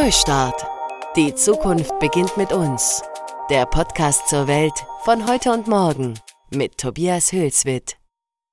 Neustart. Die Zukunft beginnt mit uns. Der Podcast zur Welt von heute und morgen mit Tobias Hülswitt.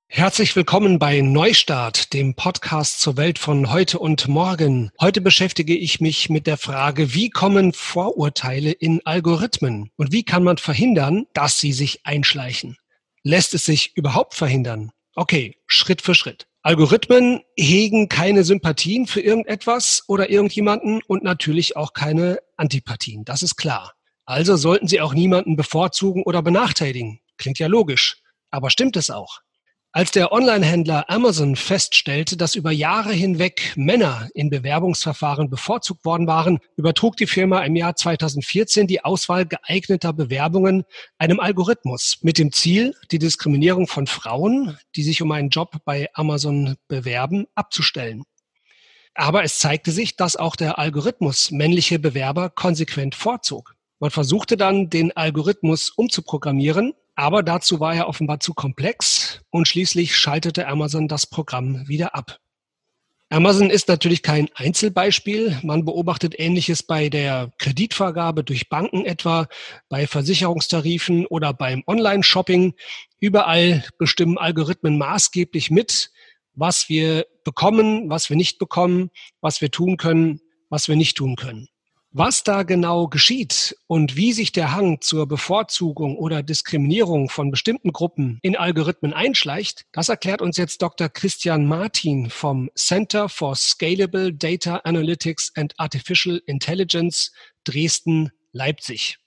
Herzlich willkommen bei Neustart, dem Podcast zur Welt von heute und morgen. Heute beschäftige ich mich mit der Frage, wie kommen Vorurteile in Algorithmen und wie kann man verhindern, dass sie sich einschleichen? Lässt es sich überhaupt verhindern? Okay, Schritt für Schritt. Algorithmen hegen keine Sympathien für irgendetwas oder irgendjemanden und natürlich auch keine Antipathien. Das ist klar. Also sollten sie auch niemanden bevorzugen oder benachteiligen. Klingt ja logisch. Aber stimmt es auch? Als der Online-Händler Amazon feststellte, dass über Jahre hinweg Männer in Bewerbungsverfahren bevorzugt worden waren, übertrug die Firma im Jahr 2014 die Auswahl geeigneter Bewerbungen einem Algorithmus mit dem Ziel, die Diskriminierung von Frauen, die sich um einen Job bei Amazon bewerben, abzustellen. Aber es zeigte sich, dass auch der Algorithmus männliche Bewerber konsequent vorzog. Man versuchte dann, den Algorithmus umzuprogrammieren, aber dazu war er offenbar zu komplex und schließlich schaltete Amazon das Programm wieder ab. Amazon ist natürlich kein Einzelbeispiel. Man beobachtet Ähnliches bei der Kreditvergabe durch Banken etwa, bei Versicherungstarifen oder beim Online-Shopping. Überall bestimmen Algorithmen maßgeblich mit, was wir bekommen, was wir nicht bekommen, was wir tun können, was wir nicht tun können. Was da genau geschieht und wie sich der Hang zur Bevorzugung oder Diskriminierung von bestimmten Gruppen in Algorithmen einschleicht, das erklärt uns jetzt Dr. Christian Martin vom Center for Scalable Data Analytics and Artificial Intelligence Dresden-Leipzig.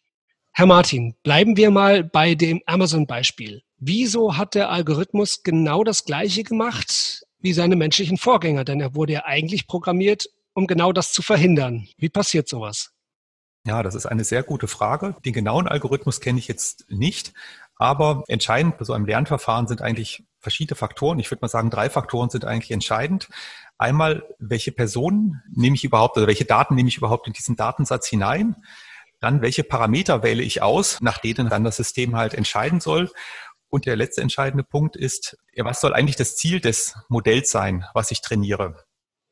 Herr Martin, bleiben wir mal bei dem Amazon-Beispiel. Wieso hat der Algorithmus genau das Gleiche gemacht wie seine menschlichen Vorgänger? Denn er wurde ja eigentlich programmiert, um genau das zu verhindern? Wie passiert sowas? Ja, das ist eine sehr gute Frage. Den genauen Algorithmus kenne ich jetzt nicht, aber entscheidend bei so einem Lernverfahren sind eigentlich verschiedene Faktoren. Ich würde mal sagen, drei Faktoren sind eigentlich entscheidend. Einmal, welche Personen nehme ich überhaupt, oder welche Daten nehme ich überhaupt in diesen Datensatz hinein? Dann, welche Parameter wähle ich aus, nach denen dann das System halt entscheiden soll? Und der letzte entscheidende Punkt ist, was soll eigentlich das Ziel des Modells sein, was ich trainiere?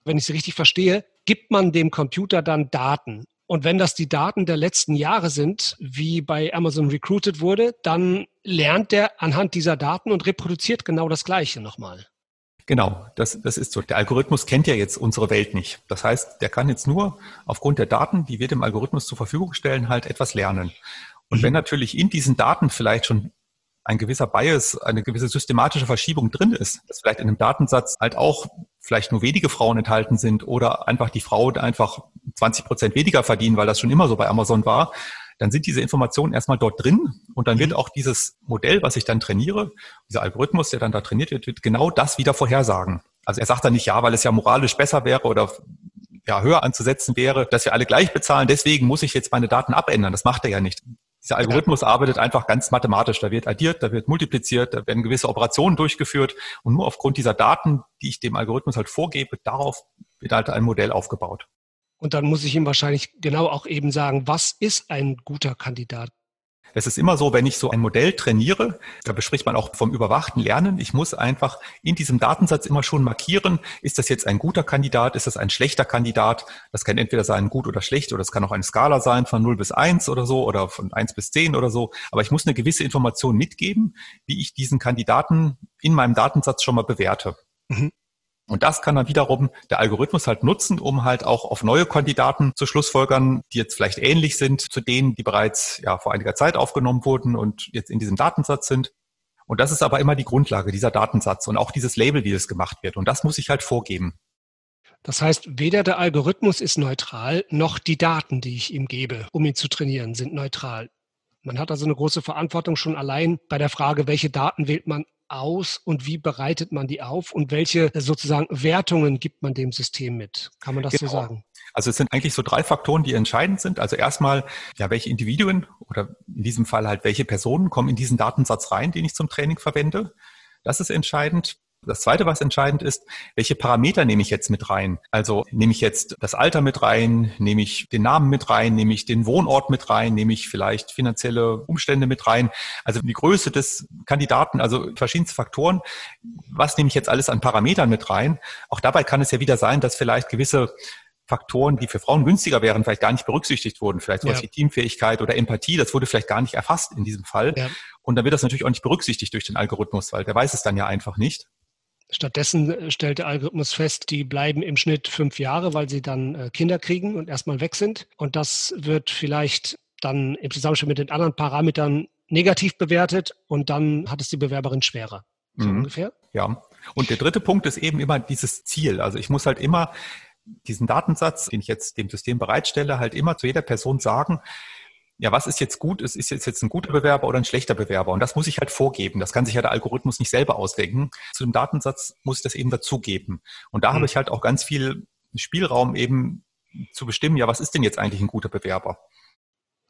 Wenn ich Sie richtig verstehe, gibt man dem Computer dann Daten. Und wenn das die Daten der letzten Jahre sind, wie bei Amazon Recruited wurde, dann lernt der anhand dieser Daten und reproduziert genau das Gleiche nochmal. Genau, das, das ist so. Der Algorithmus kennt ja jetzt unsere Welt nicht. Das heißt, der kann jetzt nur aufgrund der Daten, die wir dem Algorithmus zur Verfügung stellen, halt etwas lernen. Und mhm. wenn natürlich in diesen Daten vielleicht schon ein gewisser Bias, eine gewisse systematische Verschiebung drin ist, dass vielleicht in einem Datensatz halt auch vielleicht nur wenige Frauen enthalten sind oder einfach die Frauen einfach 20 Prozent weniger verdienen, weil das schon immer so bei Amazon war, dann sind diese Informationen erstmal dort drin und dann wird mhm. auch dieses Modell, was ich dann trainiere, dieser Algorithmus, der dann da trainiert wird, wird genau das wieder vorhersagen. Also er sagt dann nicht ja, weil es ja moralisch besser wäre oder ja, höher anzusetzen wäre, dass wir alle gleich bezahlen. Deswegen muss ich jetzt meine Daten abändern. Das macht er ja nicht. Dieser Algorithmus arbeitet einfach ganz mathematisch. Da wird addiert, da wird multipliziert, da werden gewisse Operationen durchgeführt und nur aufgrund dieser Daten, die ich dem Algorithmus halt vorgebe, darauf wird halt ein Modell aufgebaut. Und dann muss ich ihm wahrscheinlich genau auch eben sagen, was ist ein guter Kandidat? Es ist immer so, wenn ich so ein Modell trainiere, da bespricht man auch vom überwachten Lernen. Ich muss einfach in diesem Datensatz immer schon markieren, ist das jetzt ein guter Kandidat, ist das ein schlechter Kandidat? Das kann entweder sein gut oder schlecht oder es kann auch eine Skala sein von 0 bis 1 oder so oder von 1 bis 10 oder so. Aber ich muss eine gewisse Information mitgeben, wie ich diesen Kandidaten in meinem Datensatz schon mal bewerte. Mhm. Und das kann dann wiederum der Algorithmus halt nutzen, um halt auch auf neue Kandidaten zu schlussfolgern, die jetzt vielleicht ähnlich sind zu denen, die bereits ja vor einiger Zeit aufgenommen wurden und jetzt in diesem Datensatz sind. Und das ist aber immer die Grundlage, dieser Datensatz und auch dieses Label, wie das gemacht wird. Und das muss ich halt vorgeben. Das heißt, weder der Algorithmus ist neutral, noch die Daten, die ich ihm gebe, um ihn zu trainieren, sind neutral. Man hat also eine große Verantwortung schon allein bei der Frage, welche Daten wählt man aus und wie bereitet man die auf und welche äh, sozusagen Wertungen gibt man dem System mit? Kann man das genau. so sagen? Also es sind eigentlich so drei Faktoren, die entscheidend sind. Also erstmal, ja, welche Individuen oder in diesem Fall halt welche Personen kommen in diesen Datensatz rein, den ich zum Training verwende. Das ist entscheidend. Das Zweite, was entscheidend ist, welche Parameter nehme ich jetzt mit rein? Also nehme ich jetzt das Alter mit rein, nehme ich den Namen mit rein, nehme ich den Wohnort mit rein, nehme ich vielleicht finanzielle Umstände mit rein, also die Größe des Kandidaten, also verschiedenste Faktoren. Was nehme ich jetzt alles an Parametern mit rein? Auch dabei kann es ja wieder sein, dass vielleicht gewisse Faktoren, die für Frauen günstiger wären, vielleicht gar nicht berücksichtigt wurden. Vielleicht sowas Ja. wie Teamfähigkeit oder Empathie, das wurde vielleicht gar nicht erfasst in diesem Fall. Ja. Und dann wird das natürlich auch nicht berücksichtigt durch den Algorithmus, weil der weiß es dann ja einfach nicht. Stattdessen äh, stellt der Algorithmus fest, die bleiben im Schnitt fünf Jahre, weil sie dann äh, Kinder kriegen und erstmal weg sind. Und das wird vielleicht dann im Zusammenspiel mit den anderen Parametern negativ bewertet und dann hat es die Bewerberin schwerer. So Mhm. ungefähr. Ja. Und der dritte Punkt ist eben immer dieses Ziel. Also ich muss halt immer diesen Datensatz, den ich jetzt dem System bereitstelle, halt immer zu jeder Person sagen, ja, was ist jetzt gut? Ist, ist jetzt, jetzt ein guter Bewerber oder ein schlechter Bewerber? Und das muss ich halt vorgeben. Das kann sich ja der Algorithmus nicht selber ausdenken. Zu dem Datensatz muss ich das eben dazugeben. Und da Mhm. habe ich halt auch ganz viel Spielraum eben zu bestimmen, ja, was ist denn jetzt eigentlich ein guter Bewerber?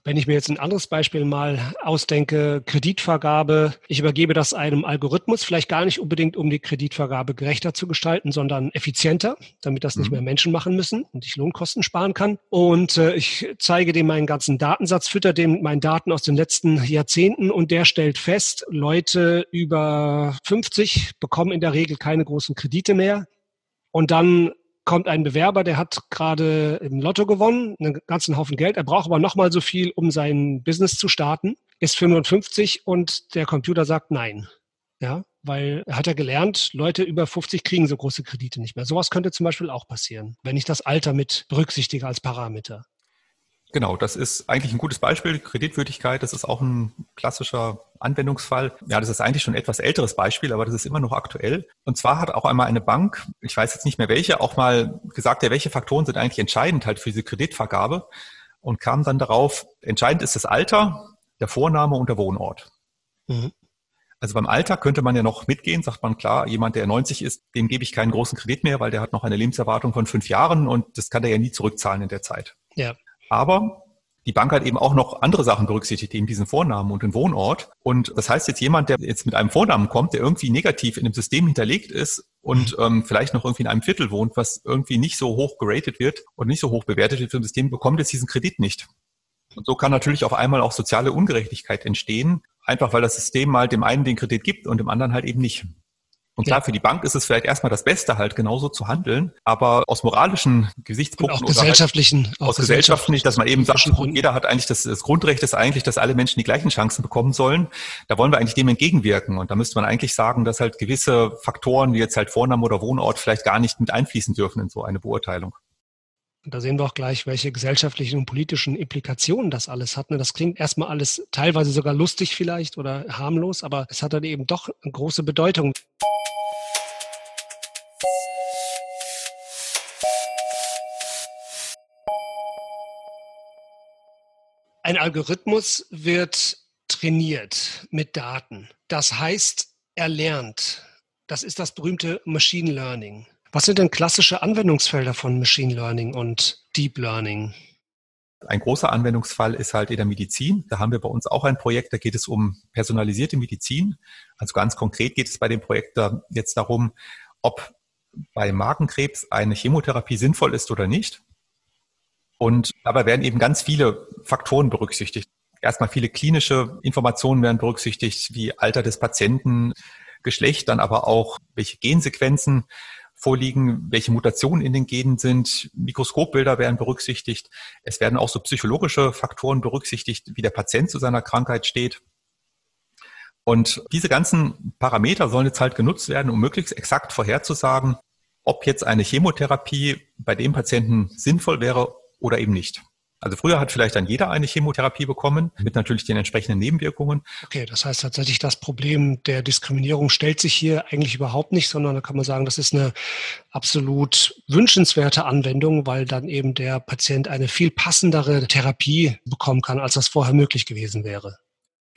Wenn ich mir jetzt ein anderes Beispiel mal ausdenke, Kreditvergabe, ich übergebe das einem Algorithmus, vielleicht gar nicht unbedingt, um die Kreditvergabe gerechter zu gestalten, sondern effizienter, damit das nicht Mhm. mehr Menschen machen müssen und ich Lohnkosten sparen kann. Und äh, ich zeige dem meinen ganzen Datensatz, fütter dem mit meinen Daten aus den letzten Jahrzehnten und der stellt fest, Leute über 50 bekommen in der Regel keine großen Kredite mehr. Und dann kommt ein Bewerber, der hat gerade im Lotto gewonnen, einen ganzen Haufen Geld. Er braucht aber nochmal so viel, um sein Business zu starten, ist 55 und der Computer sagt nein. Ja, weil er hat ja gelernt, Leute über 50 kriegen so große Kredite nicht mehr. Sowas könnte zum Beispiel auch passieren, wenn ich das Alter mit berücksichtige als Parameter. Genau, das ist eigentlich ein gutes Beispiel. Kreditwürdigkeit, das ist auch ein klassischer Anwendungsfall. Ja, das ist eigentlich schon ein etwas älteres Beispiel, aber das ist immer noch aktuell. Und zwar hat auch einmal eine Bank, ich weiß jetzt nicht mehr welche, auch mal gesagt, ja, welche Faktoren sind eigentlich entscheidend halt für diese Kreditvergabe und kam dann darauf, entscheidend ist das Alter, der Vorname und der Wohnort. Mhm. Also beim Alter könnte man ja noch mitgehen, sagt man klar, jemand, der 90 ist, dem gebe ich keinen großen Kredit mehr, weil der hat noch eine Lebenserwartung von fünf Jahren und das kann er ja nie zurückzahlen in der Zeit. Ja. Aber die Bank hat eben auch noch andere Sachen berücksichtigt, eben diesen Vornamen und den Wohnort. Und das heißt jetzt jemand, der jetzt mit einem Vornamen kommt, der irgendwie negativ in dem System hinterlegt ist und ähm, vielleicht noch irgendwie in einem Viertel wohnt, was irgendwie nicht so hoch geratet wird und nicht so hoch bewertet wird für das System, bekommt jetzt diesen Kredit nicht. Und so kann natürlich auf einmal auch soziale Ungerechtigkeit entstehen, einfach weil das System mal dem einen den Kredit gibt und dem anderen halt eben nicht. Und klar, für die Bank ist es vielleicht erstmal das Beste, halt genauso zu handeln, aber aus moralischen Und Gesichtspunkten auch oder halt gesellschaftlichen. auch aus Gesellschaft nicht, dass man eben sagt, gesellschaftlichen jeder hat eigentlich das, das Grundrecht ist eigentlich, dass alle Menschen die gleichen Chancen bekommen sollen. Da wollen wir eigentlich dem entgegenwirken. Und da müsste man eigentlich sagen, dass halt gewisse Faktoren, wie jetzt halt Vorname oder Wohnort, vielleicht gar nicht mit einfließen dürfen in so eine Beurteilung. Und da sehen wir auch gleich, welche gesellschaftlichen und politischen Implikationen das alles hat. ne? Das klingt erstmal alles teilweise sogar lustig vielleicht oder harmlos, aber es hat dann eben doch eine große Bedeutung. Ein Algorithmus wird trainiert mit Daten. Das heißt, er lernt. Das ist das berühmte Machine Learning. Was sind denn klassische Anwendungsfelder von Machine Learning und Deep Learning? Ein großer Anwendungsfall ist halt in der Medizin. Da haben wir bei uns auch ein Projekt, da geht es um personalisierte Medizin. Also ganz konkret geht es bei dem Projekt jetzt darum, ob bei Magenkrebs eine Chemotherapie sinnvoll ist oder nicht. Und dabei werden eben ganz viele Faktoren berücksichtigt. Erstmal viele klinische Informationen werden berücksichtigt, wie Alter des Patienten, Geschlecht, dann aber auch welche Gensequenzen vorliegen, welche Mutationen in den Genen sind, Mikroskopbilder werden berücksichtigt. Es werden auch so psychologische Faktoren berücksichtigt, wie der Patient zu seiner Krankheit steht. Und diese ganzen Parameter sollen jetzt halt genutzt werden, um möglichst exakt vorherzusagen, ob jetzt eine Chemotherapie bei dem Patienten sinnvoll wäre oder eben nicht. Also früher hat vielleicht dann jeder eine Chemotherapie bekommen, mit natürlich den entsprechenden Nebenwirkungen. Okay, das heißt tatsächlich, das Problem der Diskriminierung stellt sich hier eigentlich überhaupt nicht, sondern da kann man sagen, das ist eine absolut wünschenswerte Anwendung, weil dann eben der Patient eine viel passendere Therapie bekommen kann, als das vorher möglich gewesen wäre.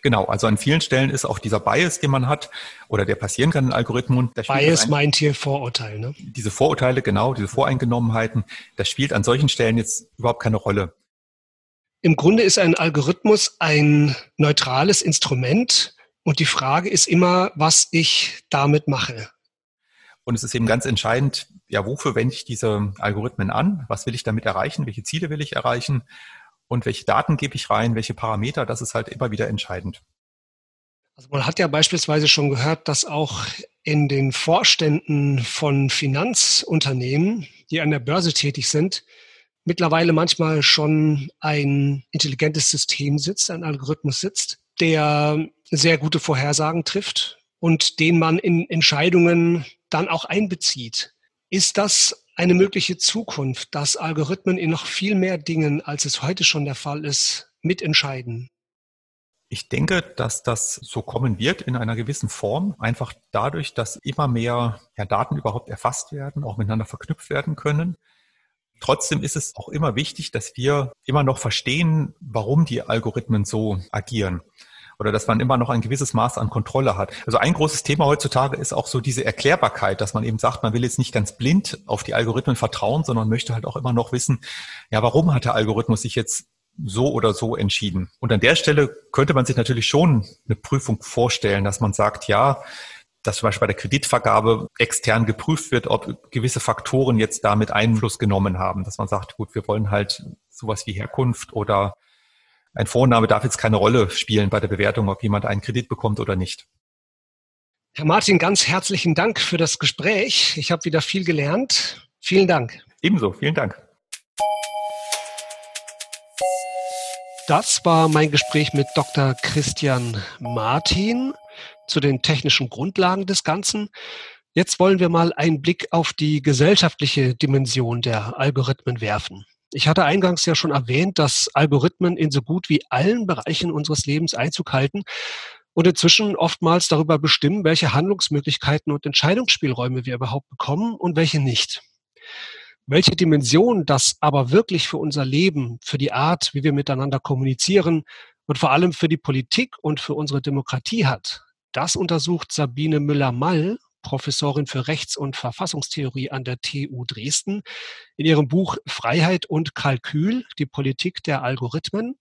Genau, also an vielen Stellen ist auch dieser Bias, den man hat oder der passieren kann in Algorithmen. Bias ein- meint hier Vorurteil, ne? diese Vorurteile, genau, diese Voreingenommenheiten, das spielt an solchen Stellen jetzt überhaupt keine Rolle. Im Grunde ist ein Algorithmus ein neutrales Instrument und die Frage ist immer, was ich damit mache. Und es ist eben ganz entscheidend, ja, wofür wende ich diese Algorithmen an? Was will ich damit erreichen? Welche Ziele will ich erreichen? Und welche Daten gebe ich rein? Welche Parameter? Das ist halt immer wieder entscheidend. Also man hat ja beispielsweise schon gehört, dass auch in den Vorständen von Finanzunternehmen, die an der Börse tätig sind, mittlerweile manchmal schon ein intelligentes System sitzt, ein Algorithmus sitzt, der sehr gute Vorhersagen trifft und den man in Entscheidungen dann auch einbezieht. Ist das eine mögliche Zukunft, dass Algorithmen in noch viel mehr Dingen, als es heute schon der Fall ist, mitentscheiden? Ich denke, dass das so kommen wird in einer gewissen Form, einfach dadurch, dass immer mehr ja, Daten überhaupt erfasst werden, auch miteinander verknüpft werden können. Trotzdem ist es auch immer wichtig, dass wir immer noch verstehen, warum die Algorithmen so agieren oder dass man immer noch ein gewisses Maß an Kontrolle hat. Also ein großes Thema heutzutage ist auch so diese Erklärbarkeit, dass man eben sagt, man will jetzt nicht ganz blind auf die Algorithmen vertrauen, sondern möchte halt auch immer noch wissen, ja, warum hat der Algorithmus sich jetzt so oder so entschieden? Und an der Stelle könnte man sich natürlich schon eine Prüfung vorstellen, dass man sagt, ja, dass zum Beispiel bei der Kreditvergabe extern geprüft wird, ob gewisse Faktoren jetzt damit Einfluss genommen haben, dass man sagt, gut, wir wollen halt sowas wie Herkunft oder ein Vorname darf jetzt keine Rolle spielen bei der Bewertung, ob jemand einen Kredit bekommt oder nicht. Herr Martin, ganz herzlichen Dank für das Gespräch. Ich habe wieder viel gelernt. Vielen Dank. Ebenso, vielen Dank. Das war mein Gespräch mit Dr. Christian Martin zu den technischen Grundlagen des Ganzen. Jetzt wollen wir mal einen Blick auf die gesellschaftliche Dimension der Algorithmen werfen. Ich hatte eingangs ja schon erwähnt, dass Algorithmen in so gut wie allen Bereichen unseres Lebens Einzug halten und inzwischen oftmals darüber bestimmen, welche Handlungsmöglichkeiten und Entscheidungsspielräume wir überhaupt bekommen und welche nicht. Welche Dimension das aber wirklich für unser Leben, für die Art, wie wir miteinander kommunizieren und vor allem für die Politik und für unsere Demokratie hat, das untersucht Sabine Müller-Mall Professorin für Rechts- und Verfassungstheorie an der TU Dresden, in ihrem Buch Freiheit und Kalkül, die Politik der Algorithmen,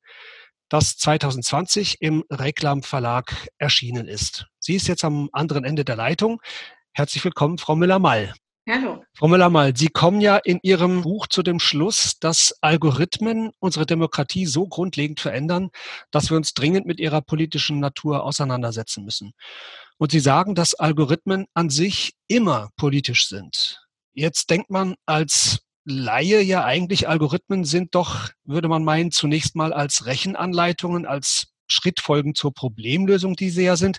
das 2020 im Reklam Verlag erschienen ist. Sie ist jetzt am anderen Ende der Leitung. Herzlich willkommen, Frau Müller-Mall. Hallo. Frau Müller-Mall, Sie kommen ja in Ihrem Buch zu dem Schluss, dass Algorithmen unsere Demokratie so grundlegend verändern, dass wir uns dringend mit ihrer politischen Natur auseinandersetzen müssen. Und Sie sagen, dass Algorithmen an sich immer politisch sind. Jetzt denkt man als Laie ja eigentlich, Algorithmen sind doch, würde man meinen, zunächst mal als Rechenanleitungen, als Schrittfolgen zur Problemlösung, die sie ja sind,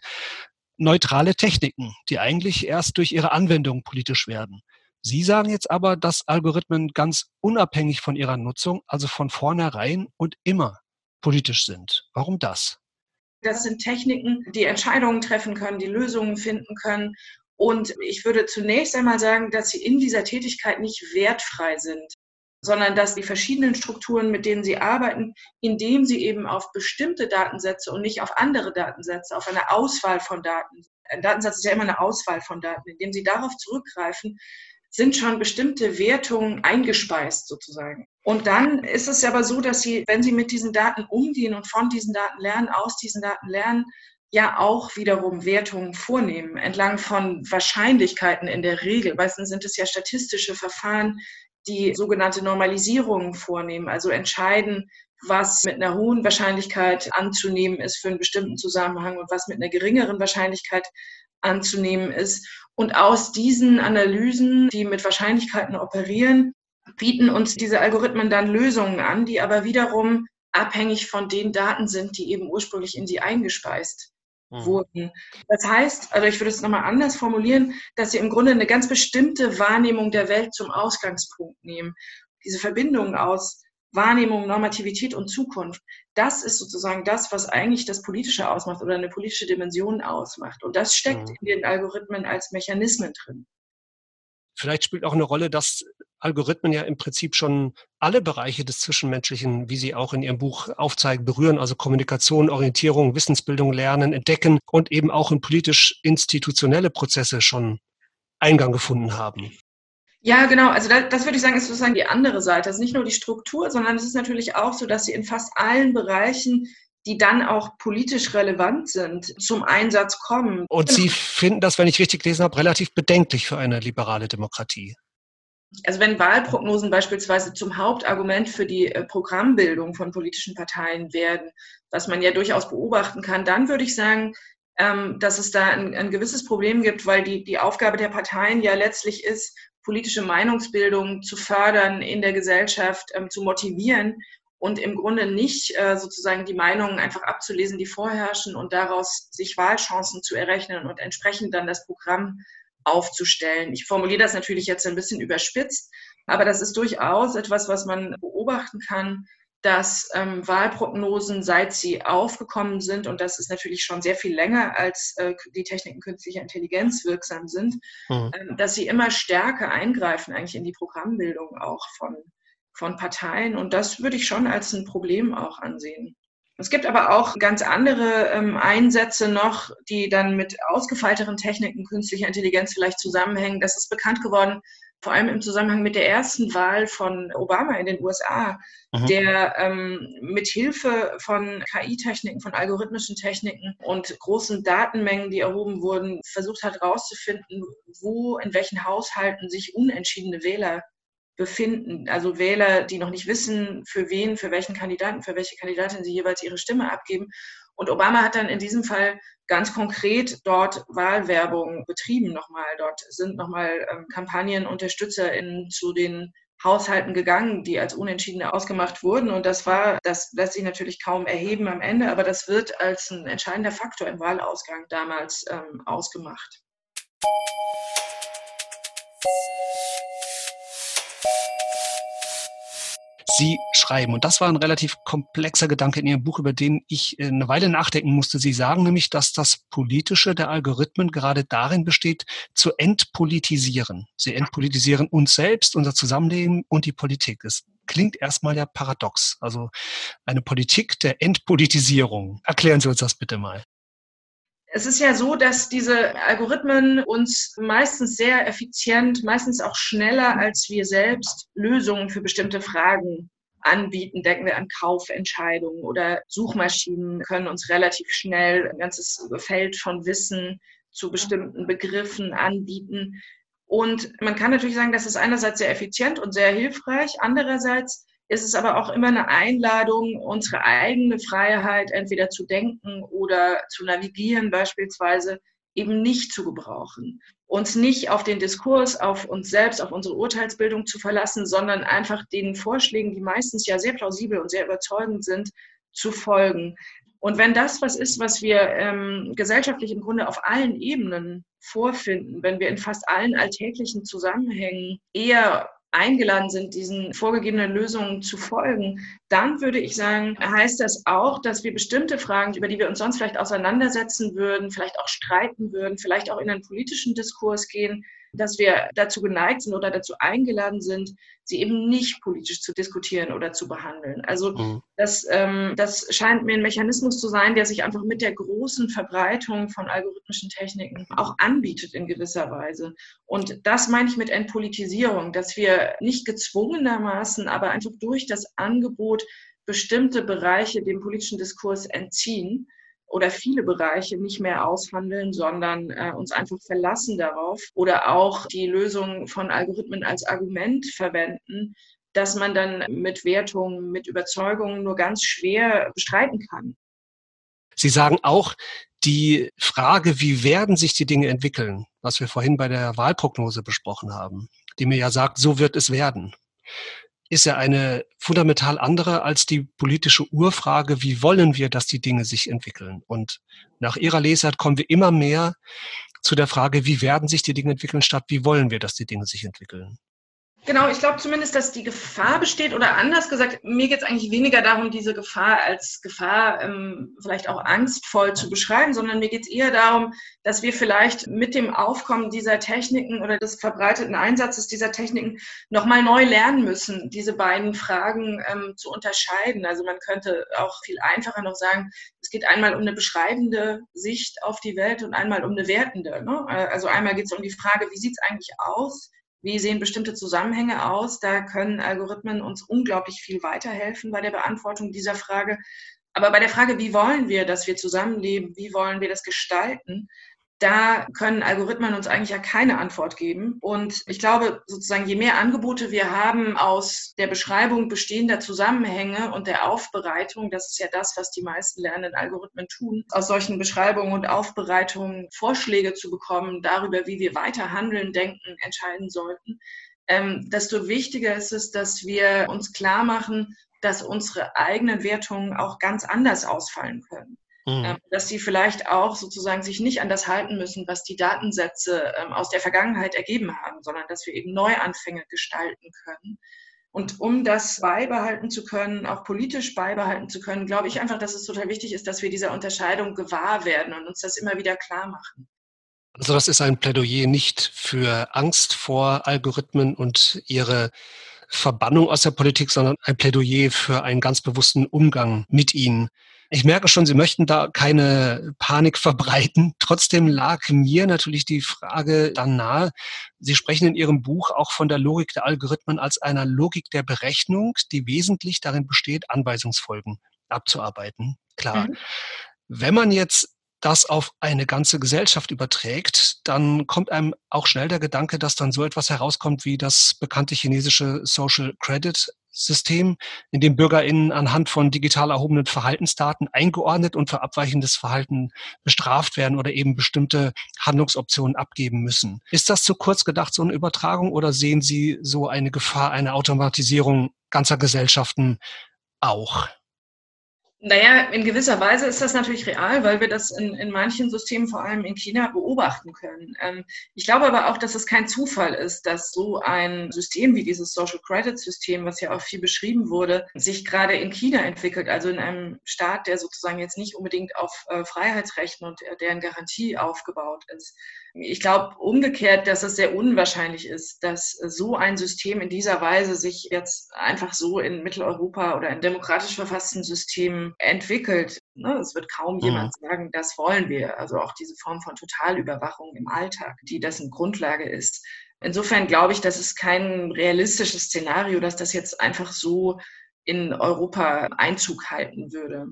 neutrale Techniken, die eigentlich erst durch ihre Anwendung politisch werden. Sie sagen jetzt aber, dass Algorithmen ganz unabhängig von ihrer Nutzung, also von vornherein und immer politisch sind. Warum das? Das sind Techniken, die Entscheidungen treffen können, die Lösungen finden können. Und ich würde zunächst einmal sagen, dass sie in dieser Tätigkeit nicht wertfrei sind, sondern dass die verschiedenen Strukturen, mit denen sie arbeiten, indem sie eben auf bestimmte Datensätze und nicht auf andere Datensätze, auf eine Auswahl von Daten, ein Datensatz ist ja immer eine Auswahl von Daten, indem sie darauf zurückgreifen, sind schon bestimmte Wertungen eingespeist sozusagen. Und dann ist es aber so, dass Sie, wenn Sie mit diesen Daten umgehen und von diesen Daten lernen, aus diesen Daten lernen, ja auch wiederum Wertungen vornehmen, entlang von Wahrscheinlichkeiten in der Regel. Meistens sind es ja statistische Verfahren, die sogenannte Normalisierungen vornehmen, also entscheiden, was mit einer hohen Wahrscheinlichkeit anzunehmen ist für einen bestimmten Zusammenhang und was mit einer geringeren Wahrscheinlichkeit anzunehmen ist. Und aus diesen Analysen, die mit Wahrscheinlichkeiten operieren, bieten uns diese Algorithmen dann Lösungen an, die aber wiederum abhängig von den Daten sind, die eben ursprünglich in sie eingespeist. Wurden. Das heißt, also ich würde es nochmal anders formulieren, dass sie im Grunde eine ganz bestimmte Wahrnehmung der Welt zum Ausgangspunkt nehmen. Diese Verbindung aus Wahrnehmung, Normativität und Zukunft, das ist sozusagen das, was eigentlich das Politische ausmacht oder eine politische Dimension ausmacht. Und das steckt mhm. in den Algorithmen als Mechanismen drin. Vielleicht spielt auch eine Rolle, dass Algorithmen ja im Prinzip schon alle Bereiche des Zwischenmenschlichen, wie Sie auch in Ihrem Buch aufzeigen, berühren, also Kommunikation, Orientierung, Wissensbildung, Lernen, Entdecken und eben auch in politisch-institutionelle Prozesse schon Eingang gefunden haben. Ja, genau. Also das, das würde ich sagen, ist sozusagen die andere Seite. Das ist nicht nur die Struktur, sondern es ist natürlich auch so, dass sie in fast allen Bereichen die dann auch politisch relevant sind, zum Einsatz kommen. Und Sie finden das, wenn ich richtig gelesen habe, relativ bedenklich für eine liberale Demokratie. Also wenn Wahlprognosen beispielsweise zum Hauptargument für die äh, Programmbildung von politischen Parteien werden, was man ja durchaus beobachten kann, dann würde ich sagen, ähm, dass es da ein, ein gewisses Problem gibt, weil die, die Aufgabe der Parteien ja letztlich ist, politische Meinungsbildung zu fördern in der Gesellschaft, ähm, zu motivieren und im Grunde nicht äh, sozusagen die Meinungen einfach abzulesen, die vorherrschen und daraus sich Wahlchancen zu errechnen und entsprechend dann das Programm aufzustellen. Ich formuliere das natürlich jetzt ein bisschen überspitzt, aber das ist durchaus etwas, was man beobachten kann, dass ähm, Wahlprognosen, seit sie aufgekommen sind, und das ist natürlich schon sehr viel länger, als äh, die Techniken künstlicher Intelligenz wirksam sind, mhm. ähm, dass sie immer stärker eingreifen eigentlich in die Programmbildung auch von von Parteien. Und das würde ich schon als ein Problem auch ansehen. Es gibt aber auch ganz andere ähm, Einsätze noch, die dann mit ausgefeilteren Techniken künstlicher Intelligenz vielleicht zusammenhängen. Das ist bekannt geworden, vor allem im Zusammenhang mit der ersten Wahl von Obama in den USA, mhm. der ähm, mit Hilfe von KI-Techniken, von algorithmischen Techniken und großen Datenmengen, die erhoben wurden, versucht hat herauszufinden, wo in welchen Haushalten sich unentschiedene Wähler befinden. Also Wähler, die noch nicht wissen, für wen, für welchen Kandidaten, für welche Kandidatin sie jeweils ihre Stimme abgeben. Und Obama hat dann in diesem Fall ganz konkret dort Wahlwerbung betrieben nochmal. Dort sind nochmal ähm, Kampagnen UnterstützerInnen zu den Haushalten gegangen, die als Unentschiedene ausgemacht wurden. Und das war, das lässt sich natürlich kaum erheben am Ende, aber das wird als ein entscheidender Faktor im Wahlausgang damals ähm, ausgemacht. Sie schreiben. Und das war ein relativ komplexer Gedanke in Ihrem Buch, über den ich äh, eine Weile nachdenken musste. Sie sagen nämlich, dass das Politische der Algorithmen gerade darin besteht, zu entpolitisieren. Sie entpolitisieren uns selbst, unser Zusammenleben und die Politik. Es klingt erstmal ja paradox. Also eine Politik der Entpolitisierung. Erklären Sie uns das bitte mal. Es ist ja so, dass diese Algorithmen uns meistens sehr effizient, meistens auch schneller als wir selbst Lösungen für bestimmte Fragen anbieten. Denken wir an Kaufentscheidungen oder Suchmaschinen können uns relativ schnell ein ganzes Feld von Wissen zu bestimmten Begriffen anbieten. Und man kann natürlich sagen, das ist einerseits sehr effizient und sehr hilfreich. Andererseits ist es aber auch immer eine Einladung, unsere eigene Freiheit entweder zu denken oder zu navigieren beispielsweise eben nicht zu gebrauchen. Uns nicht auf den Diskurs, auf uns selbst, auf unsere Urteilsbildung zu verlassen, sondern einfach den Vorschlägen, die meistens ja sehr plausibel und sehr überzeugend sind, zu folgen. Und wenn das was ist, was wir ähm, gesellschaftlich im Grunde auf allen Ebenen vorfinden, wenn wir in fast allen alltäglichen Zusammenhängen eher eingeladen sind, diesen vorgegebenen Lösungen zu folgen, dann würde ich sagen, heißt das auch, dass wir bestimmte Fragen, über die wir uns sonst vielleicht auseinandersetzen würden, vielleicht auch streiten würden, vielleicht auch in einen politischen Diskurs gehen, dass wir dazu geneigt sind oder dazu eingeladen sind, sie eben nicht politisch zu diskutieren oder zu behandeln. Also mhm. das, ähm, das scheint mir ein Mechanismus zu sein, der sich einfach mit der großen Verbreitung von algorithmischen Techniken auch anbietet in gewisser Weise. Und das meine ich mit Entpolitisierung, dass wir nicht gezwungenermaßen, aber einfach durch das Angebot bestimmte Bereiche dem politischen Diskurs entziehen oder viele Bereiche nicht mehr aushandeln, sondern äh, uns einfach verlassen darauf oder auch die Lösung von Algorithmen als Argument verwenden, dass man dann mit Wertungen, mit Überzeugungen nur ganz schwer bestreiten kann. Sie sagen auch, die Frage, wie werden sich die Dinge entwickeln, was wir vorhin bei der Wahlprognose besprochen haben, die mir ja sagt, so wird es werden ist ja eine fundamental andere als die politische Urfrage, wie wollen wir, dass die Dinge sich entwickeln? Und nach Ihrer Lesart kommen wir immer mehr zu der Frage, wie werden sich die Dinge entwickeln, statt wie wollen wir, dass die Dinge sich entwickeln? Genau, ich glaube zumindest, dass die Gefahr besteht oder anders gesagt, mir geht es eigentlich weniger darum, diese Gefahr als Gefahr ähm, vielleicht auch angstvoll zu beschreiben, sondern mir geht es eher darum, dass wir vielleicht mit dem Aufkommen dieser Techniken oder des verbreiteten Einsatzes dieser Techniken nochmal neu lernen müssen, diese beiden Fragen ähm, zu unterscheiden. Also man könnte auch viel einfacher noch sagen, es geht einmal um eine beschreibende Sicht auf die Welt und einmal um eine wertende. Ne? Also einmal geht es um die Frage, wie sieht es eigentlich aus? Wie sehen bestimmte Zusammenhänge aus? Da können Algorithmen uns unglaublich viel weiterhelfen bei der Beantwortung dieser Frage. Aber bei der Frage, wie wollen wir, dass wir zusammenleben, wie wollen wir das gestalten, da können Algorithmen uns eigentlich ja keine Antwort geben. Und ich glaube, sozusagen, je mehr Angebote wir haben aus der Beschreibung bestehender Zusammenhänge und der Aufbereitung, das ist ja das, was die meisten lernenden Algorithmen tun, aus solchen Beschreibungen und Aufbereitungen Vorschläge zu bekommen darüber, wie wir weiter handeln, denken, entscheiden sollten, ähm, desto wichtiger ist es, dass wir uns klar machen, dass unsere eigenen Wertungen auch ganz anders ausfallen können. Mhm. Ähm, dass sie vielleicht auch sozusagen sich nicht an das halten müssen, was die Datensätze ähm, aus der Vergangenheit ergeben haben, sondern dass wir eben Neuanfänge gestalten können. Und um das beibehalten zu können, auch politisch beibehalten zu können, glaube ich einfach, dass es total wichtig ist, dass wir dieser Unterscheidung gewahr werden und uns das immer wieder klar machen. Also das ist ein Plädoyer nicht für Angst vor Algorithmen und ihre Verbannung aus der Politik, sondern ein Plädoyer für einen ganz bewussten Umgang mit ihnen. Ich merke schon, Sie möchten da keine Panik verbreiten. Trotzdem lag mir natürlich die Frage dann nahe. Sie sprechen in Ihrem Buch auch von der Logik der Algorithmen als einer Logik der Berechnung, die wesentlich darin besteht, Anweisungsfolgen abzuarbeiten. Klar. Mhm. Wenn man jetzt das auf eine ganze Gesellschaft überträgt, dann kommt einem auch schnell der Gedanke, dass dann so etwas herauskommt wie das bekannte chinesische Social Credit System, in dem BürgerInnen anhand von digital erhobenen Verhaltensdaten eingeordnet und für abweichendes Verhalten bestraft werden oder eben bestimmte Handlungsoptionen abgeben müssen. Ist das zu kurz gedacht, so eine Übertragung, oder sehen Sie so eine Gefahr einer Automatisierung ganzer Gesellschaften auch? Naja, in gewisser Weise ist das natürlich real, weil wir das in, in manchen Systemen, vor allem in China, beobachten können. Ähm, ich glaube aber auch, dass es kein Zufall ist, dass so ein System wie dieses Social Credit System, was ja auch viel beschrieben wurde, sich gerade in China entwickelt, also in einem Staat, der sozusagen jetzt nicht unbedingt auf äh, Freiheitsrechten und deren Garantie aufgebaut ist. Ich glaube umgekehrt, dass es sehr unwahrscheinlich ist, dass so ein System in dieser Weise sich jetzt einfach so in Mitteleuropa oder in demokratisch verfassten Systemen entwickelt. Ne, es wird kaum mhm. jemand sagen, das wollen wir. Also auch diese Form von Totalüberwachung im Alltag, die dessen Grundlage ist. Insofern glaube ich, das ist kein realistisches Szenario, dass das jetzt einfach so in Europa Einzug halten würde.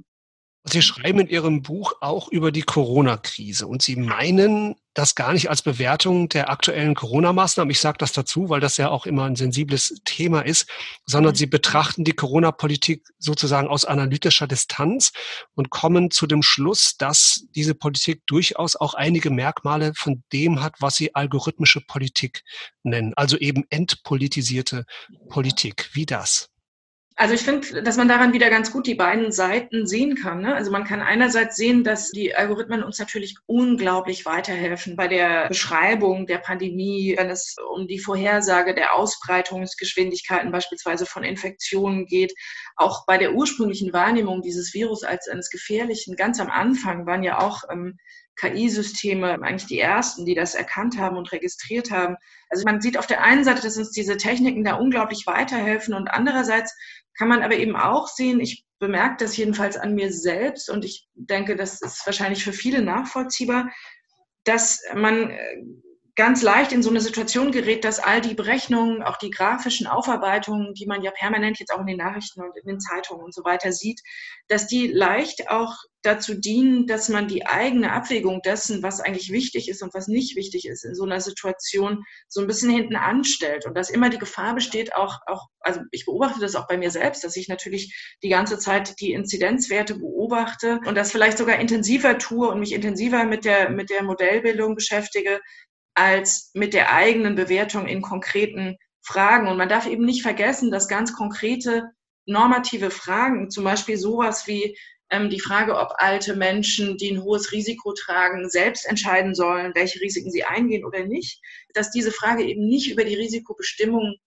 Sie schreiben in Ihrem Buch auch über die Corona-Krise und Sie meinen das gar nicht als Bewertung der aktuellen Corona-Maßnahmen. Ich sage das dazu, weil das ja auch immer ein sensibles Thema ist, sondern mhm. Sie betrachten die Corona-Politik sozusagen aus analytischer Distanz und kommen zu dem Schluss, dass diese Politik durchaus auch einige Merkmale von dem hat, was Sie algorithmische Politik nennen, also eben entpolitisierte Politik. Wie das? Also ich finde, dass man daran wieder ganz gut die beiden Seiten sehen kann. Ne? Also man kann einerseits sehen, dass die Algorithmen uns natürlich unglaublich weiterhelfen bei der Beschreibung der Pandemie, wenn es um die Vorhersage der Ausbreitungsgeschwindigkeiten beispielsweise von Infektionen geht. Auch bei der ursprünglichen Wahrnehmung dieses Virus als eines gefährlichen, ganz am Anfang waren ja auch ähm, KI-Systeme eigentlich die ersten, die das erkannt haben und registriert haben. Also man sieht auf der einen Seite, dass uns diese Techniken da unglaublich weiterhelfen und andererseits kann man aber eben auch sehen, ich bemerke das jedenfalls an mir selbst und ich denke, das ist wahrscheinlich für viele nachvollziehbar, dass man äh, ganz leicht in so eine Situation gerät, dass all die Berechnungen, auch die grafischen Aufarbeitungen, die man ja permanent jetzt auch in den Nachrichten und in den Zeitungen und so weiter sieht, dass die leicht auch dazu dienen, dass man die eigene Abwägung dessen, was eigentlich wichtig ist und was nicht wichtig ist, in so einer Situation so ein bisschen hinten anstellt. Und dass immer die Gefahr besteht, auch, auch, also ich beobachte das auch bei mir selbst, dass ich natürlich die ganze Zeit die Inzidenzwerte beobachte und das vielleicht sogar intensiver tue und mich intensiver mit der, mit der Modellbildung beschäftige, als mit der eigenen Bewertung in konkreten Fragen. Und man darf eben nicht vergessen, dass ganz konkrete normative Fragen, zum Beispiel sowas wie ähm, die Frage, ob alte Menschen, die ein hohes Risiko tragen, selbst entscheiden sollen, welche Risiken sie eingehen oder nicht, dass diese Frage eben nicht über die Risikobestimmung,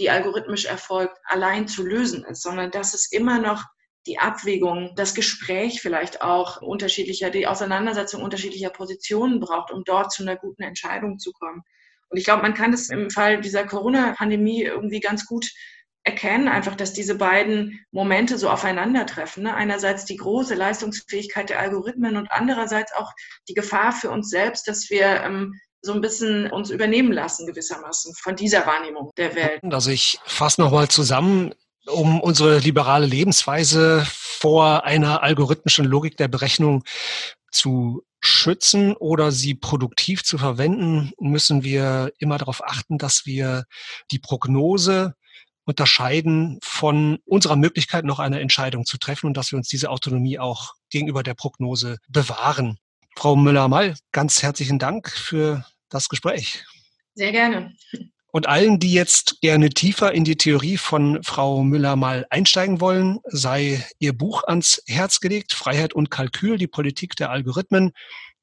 die algorithmisch erfolgt, allein zu lösen ist, sondern dass es immer noch die Abwägung, das Gespräch vielleicht auch unterschiedlicher, die Auseinandersetzung unterschiedlicher Positionen braucht, um dort zu einer guten Entscheidung zu kommen. Und ich glaube, man kann das im Fall dieser Corona-Pandemie irgendwie ganz gut erkennen, einfach, dass diese beiden Momente so aufeinandertreffen. Ne? Einerseits die große Leistungsfähigkeit der Algorithmen und andererseits auch die Gefahr für uns selbst, dass wir ähm, so ein bisschen uns übernehmen lassen gewissermaßen von dieser Wahrnehmung der Welt. Also ich fasse nochmal zusammen um unsere liberale Lebensweise vor einer algorithmischen Logik der Berechnung zu schützen oder sie produktiv zu verwenden, müssen wir immer darauf achten, dass wir die Prognose unterscheiden von unserer Möglichkeit, noch eine Entscheidung zu treffen und dass wir uns diese Autonomie auch gegenüber der Prognose bewahren. Frau Müller-Mall, ganz herzlichen Dank für das Gespräch. Sehr gerne. Und allen, die jetzt gerne tiefer in die Theorie von Frau Müller mal einsteigen wollen, sei ihr Buch ans Herz gelegt, Freiheit und Kalkül, die Politik der Algorithmen,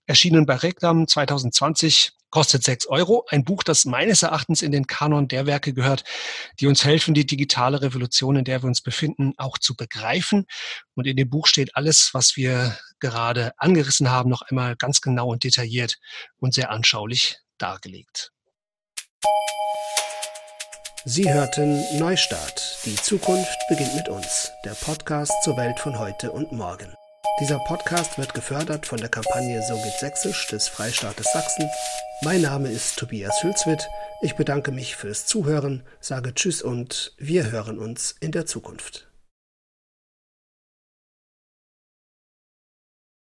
erschienen bei Reklam 2020, kostet sechs Euro. Ein Buch, das meines Erachtens in den Kanon der Werke gehört, die uns helfen, die digitale Revolution, in der wir uns befinden, auch zu begreifen. Und in dem Buch steht alles, was wir gerade angerissen haben, noch einmal ganz genau und detailliert und sehr anschaulich dargelegt. Sie hörten Neustart. Die Zukunft beginnt mit uns. Der Podcast zur Welt von heute und morgen. Dieser Podcast wird gefördert von der Kampagne So geht Sächsisch des Freistaates Sachsen. Mein Name ist Tobias Hülswit. Ich bedanke mich fürs Zuhören, sage Tschüss und wir hören uns in der Zukunft.